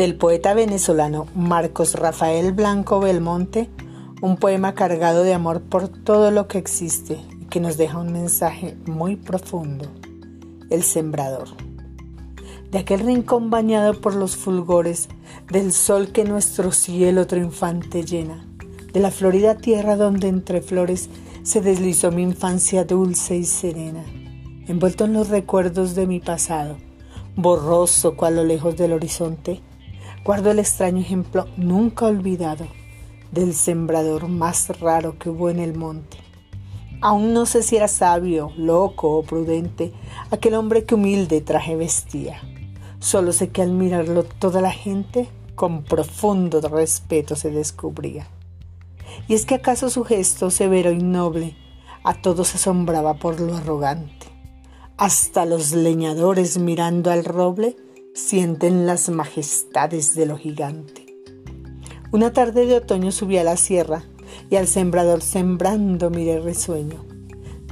del poeta venezolano Marcos Rafael Blanco Belmonte, un poema cargado de amor por todo lo que existe y que nos deja un mensaje muy profundo. El sembrador. De aquel rincón bañado por los fulgores del sol que nuestro cielo triunfante llena, de la florida tierra donde entre flores se deslizó mi infancia dulce y serena, envuelto en los recuerdos de mi pasado, borroso cual lo lejos del horizonte, guardo el extraño ejemplo nunca olvidado del sembrador más raro que hubo en el monte. Aún no sé si era sabio, loco o prudente aquel hombre que humilde traje vestía. Solo sé que al mirarlo toda la gente con profundo respeto se descubría. Y es que acaso su gesto severo y noble a todos asombraba por lo arrogante. Hasta los leñadores mirando al roble sienten las majestades de lo gigante. Una tarde de otoño subí a la sierra y al sembrador sembrando miré risueño.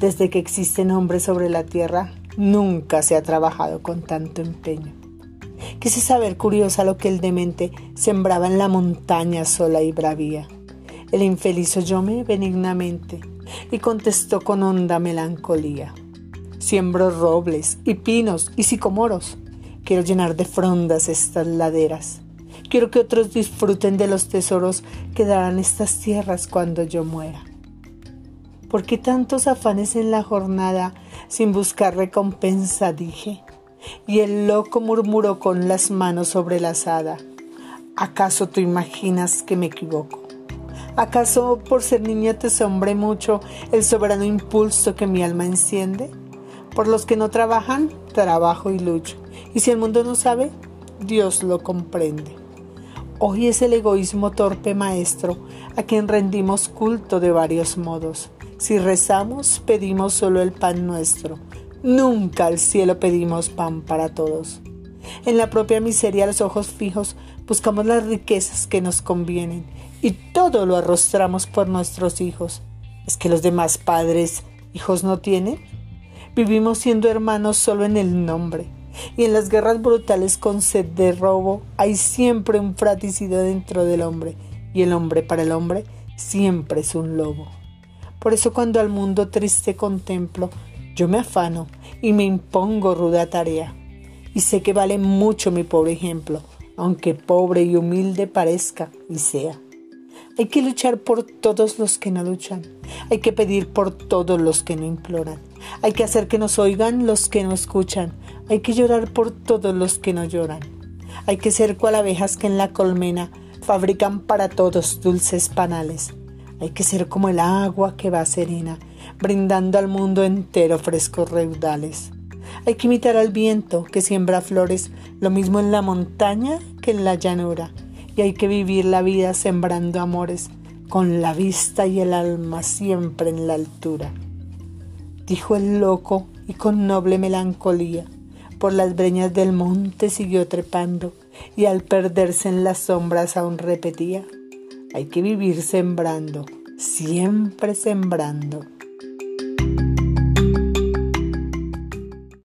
Desde que existen hombres sobre la tierra, nunca se ha trabajado con tanto empeño. Quise saber curiosa lo que el demente sembraba en la montaña sola y bravía. El infeliz oyóme benignamente y contestó con honda melancolía. Siembro robles y pinos y sicomoros Quiero llenar de frondas estas laderas. Quiero que otros disfruten de los tesoros que darán estas tierras cuando yo muera. ¿Por qué tantos afanes en la jornada sin buscar recompensa? dije. Y el loco murmuró con las manos sobre la asada. ¿Acaso tú imaginas que me equivoco? ¿Acaso por ser niña te asombre mucho el soberano impulso que mi alma enciende? Por los que no trabajan, trabajo y lucho. Y si el mundo no sabe, Dios lo comprende. Hoy es el egoísmo torpe maestro a quien rendimos culto de varios modos. Si rezamos, pedimos solo el pan nuestro. Nunca al cielo pedimos pan para todos. En la propia miseria, los ojos fijos, buscamos las riquezas que nos convienen y todo lo arrostramos por nuestros hijos. ¿Es que los demás padres hijos no tienen? Vivimos siendo hermanos solo en el nombre. Y en las guerras brutales con sed de robo hay siempre un fratricidio dentro del hombre. Y el hombre para el hombre siempre es un lobo. Por eso cuando al mundo triste contemplo, yo me afano y me impongo ruda tarea. Y sé que vale mucho mi pobre ejemplo, aunque pobre y humilde parezca y sea. Hay que luchar por todos los que no luchan. Hay que pedir por todos los que no imploran. Hay que hacer que nos oigan los que no escuchan. Hay que llorar por todos los que no lloran. Hay que ser cual abejas que en la colmena fabrican para todos dulces panales. Hay que ser como el agua que va serena, brindando al mundo entero frescos reudales. Hay que imitar al viento que siembra flores, lo mismo en la montaña que en la llanura y hay que vivir la vida sembrando amores con la vista y el alma siempre en la altura. Dijo el loco y con noble melancolía por las breñas del monte siguió trepando y al perderse en las sombras aún repetía, hay que vivir sembrando, siempre sembrando.